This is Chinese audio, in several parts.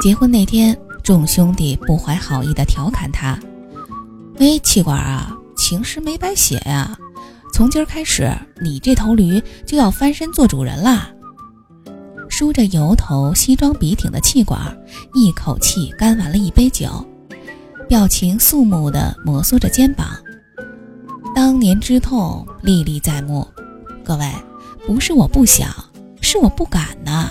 结婚那天，众兄弟不怀好意的调侃他：“哎，气管啊，情诗没白写呀！从今儿开始，你这头驴就要翻身做主人啦！”梳着油头、西装笔挺的气管，一口气干完了一杯酒，表情肃穆地摩挲着肩膀。当年之痛历历在目，各位，不是我不想，是我不敢呐。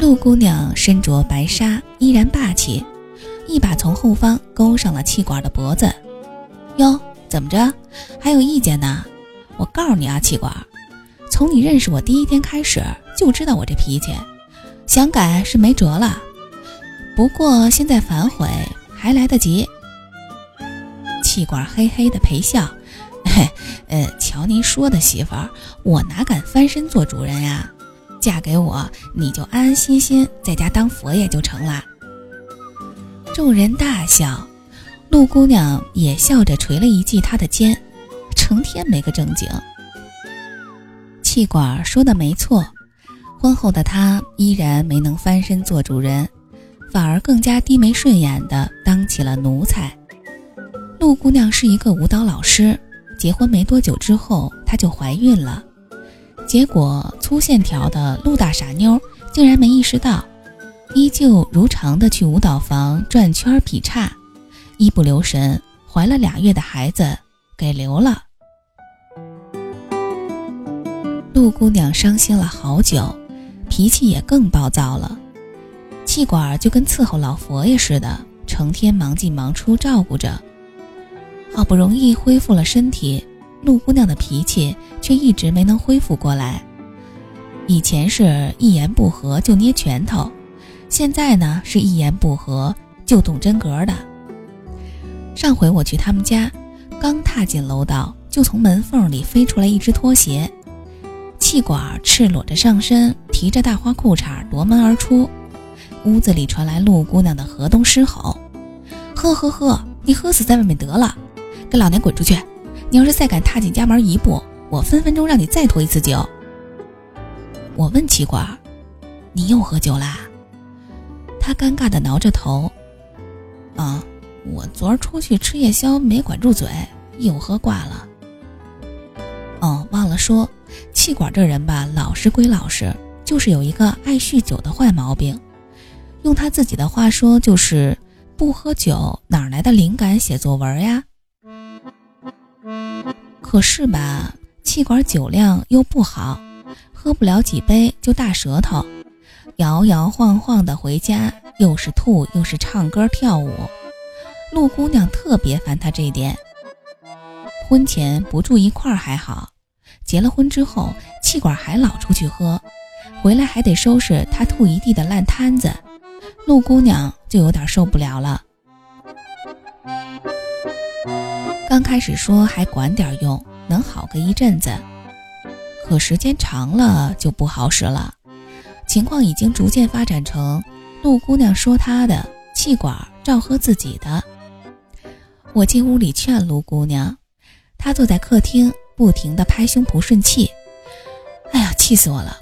陆姑娘身着白纱，依然霸气，一把从后方勾上了气管的脖子。哟，怎么着？还有意见呢？我告诉你啊，气管，从你认识我第一天开始。就知道我这脾气，想改是没辙了。不过现在反悔还来得及。气管嘿嘿的陪笑，嘿，呃，瞧您说的，媳妇儿，我哪敢翻身做主人呀？嫁给我，你就安安心心在家当佛爷就成了。众人大笑，陆姑娘也笑着捶了一记他的肩，成天没个正经。气管说的没错。婚后的他依然没能翻身做主人，反而更加低眉顺眼的当起了奴才。陆姑娘是一个舞蹈老师，结婚没多久之后，她就怀孕了。结果粗线条的陆大傻妞竟然没意识到，依旧如常的去舞蹈房转圈劈叉，一不留神怀了俩月的孩子给流了。陆姑娘伤心了好久。脾气也更暴躁了，气管就跟伺候老佛爷似的，成天忙进忙出照顾着。好不容易恢复了身体，陆姑娘的脾气却一直没能恢复过来。以前是一言不合就捏拳头，现在呢是一言不合就动真格的。上回我去他们家，刚踏进楼道，就从门缝里飞出来一只拖鞋。气管赤裸着上身，提着大花裤衩夺门而出，屋子里传来陆姑娘的河东狮吼：“呵呵呵，你喝死在外面得了，跟老娘滚出去！你要是再敢踏进家门一步，我分分钟让你再脱一次酒。”我问气管：“你又喝酒啦？”他尴尬地挠着头：“啊，我昨儿出去吃夜宵没管住嘴，又喝挂了。”哦，忘了说。气管这人吧，老实归老实，就是有一个爱酗酒的坏毛病。用他自己的话说，就是不喝酒哪来的灵感写作文呀？可是吧，气管酒量又不好，喝不了几杯就大舌头，摇摇晃晃的回家，又是吐又是唱歌跳舞。陆姑娘特别烦他这点。婚前不住一块儿还好。结了婚之后，气管还老出去喝，回来还得收拾他吐一地的烂摊子，陆姑娘就有点受不了了。刚开始说还管点用，能好个一阵子，可时间长了就不好使了。情况已经逐渐发展成陆姑娘说她的，气管照喝自己的。我进屋里劝陆姑娘，她坐在客厅。不停地拍胸脯顺气，哎呀，气死我了！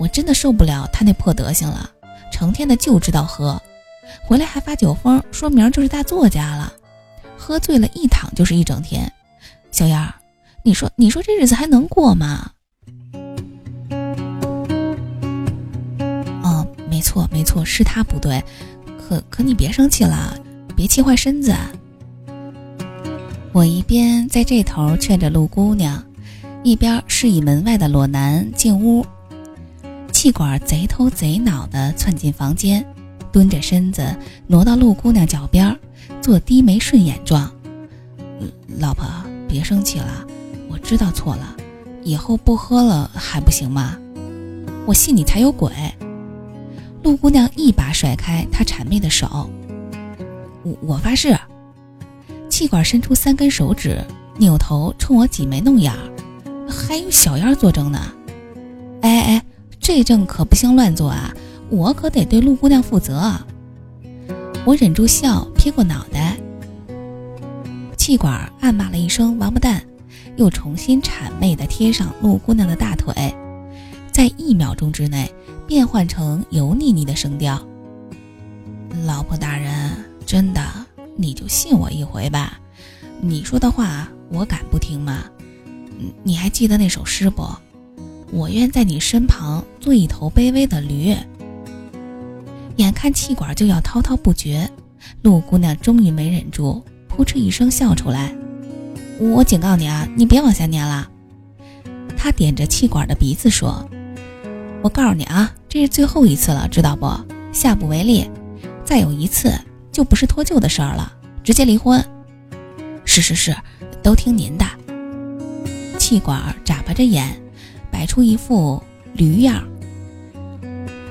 我真的受不了她那破德行了，成天的就知道喝，回来还发酒疯，说明儿就是大作家了。喝醉了，一躺就是一整天。小燕儿，你说，你说这日子还能过吗？哦，没错，没错，是他不对。可可，你别生气了，别气坏身子。我一边在这头劝着陆姑娘，一边示意门外的裸男进屋。气管贼头贼脑的窜进房间，蹲着身子挪到陆姑娘脚边儿，做低眉顺眼状。老婆，别生气了，我知道错了，以后不喝了还不行吗？我信你才有鬼！陆姑娘一把甩开他谄媚的手，我我发誓。气管伸出三根手指，扭头冲我挤眉弄眼儿，还有小燕作证呢。哎哎，这证可不行乱做啊！我可得对陆姑娘负责。我忍住笑，撇过脑袋。气管暗骂了一声“王八蛋”，又重新谄媚地贴上陆姑娘的大腿，在一秒钟之内变换成油腻腻的声调：“老婆大人，真的，你就信我一回吧。你说的话，我敢不听吗？你还记得那首诗不？我愿在你身旁做一头卑微的驴。”眼看气管就要滔滔不绝，陆姑娘终于没忍住，扑哧一声笑出来。我警告你啊，你别往下念了。她点着气管的鼻子说：“我告诉你啊，这是最后一次了，知道不？下不为例，再有一次就不是脱臼的事儿了，直接离婚。”是是是，都听您的。气管眨巴着眼，摆出一副驴样。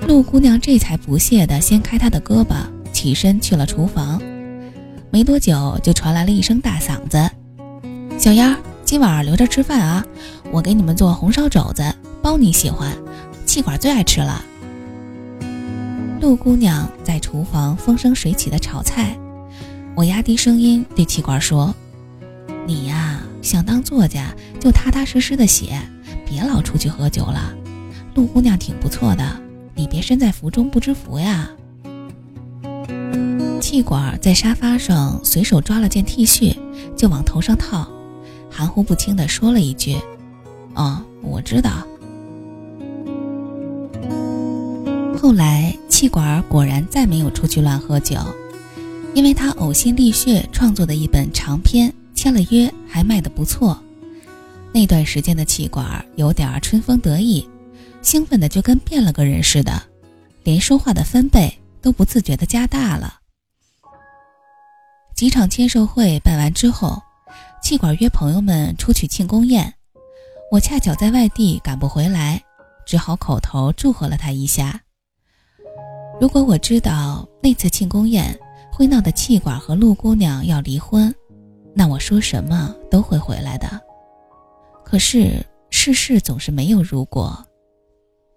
陆姑娘这才不屑地掀开他的胳膊，起身去了厨房。没多久，就传来了一声大嗓子：“小丫，今晚留着吃饭啊！我给你们做红烧肘子，包你喜欢，气管最爱吃了。”陆姑娘在厨房风生水起的炒菜，我压低声音对气管说：“你呀，想当作家就踏踏实实的写，别老出去喝酒了。陆姑娘挺不错的。”你别身在福中不知福呀！气管在沙发上随手抓了件 T 恤，就往头上套，含糊不清地说了一句：“哦，我知道。”后来，气管果然再没有出去乱喝酒，因为他呕心沥血创作的一本长篇签了约，还卖得不错。那段时间的气管有点春风得意。兴奋的就跟变了个人似的，连说话的分贝都不自觉的加大了。几场签售会办完之后，气管约朋友们出去庆功宴，我恰巧在外地赶不回来，只好口头祝贺了他一下。如果我知道那次庆功宴会闹得气管和陆姑娘要离婚，那我说什么都会回来的。可是世事总是没有如果。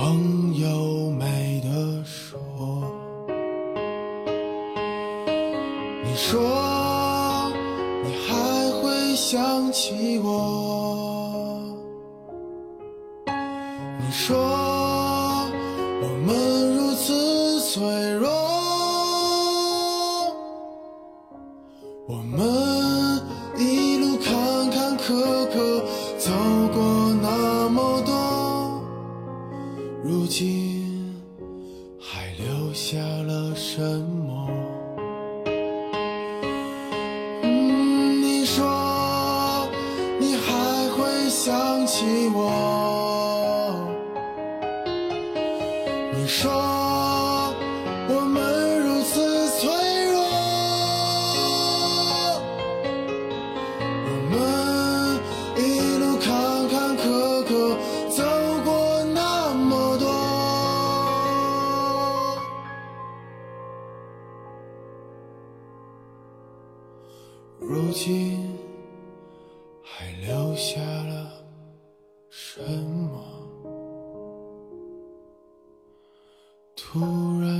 朋友没得说。你说你还会想起我？你说我们如此脆弱。如今还留下了什么？突然。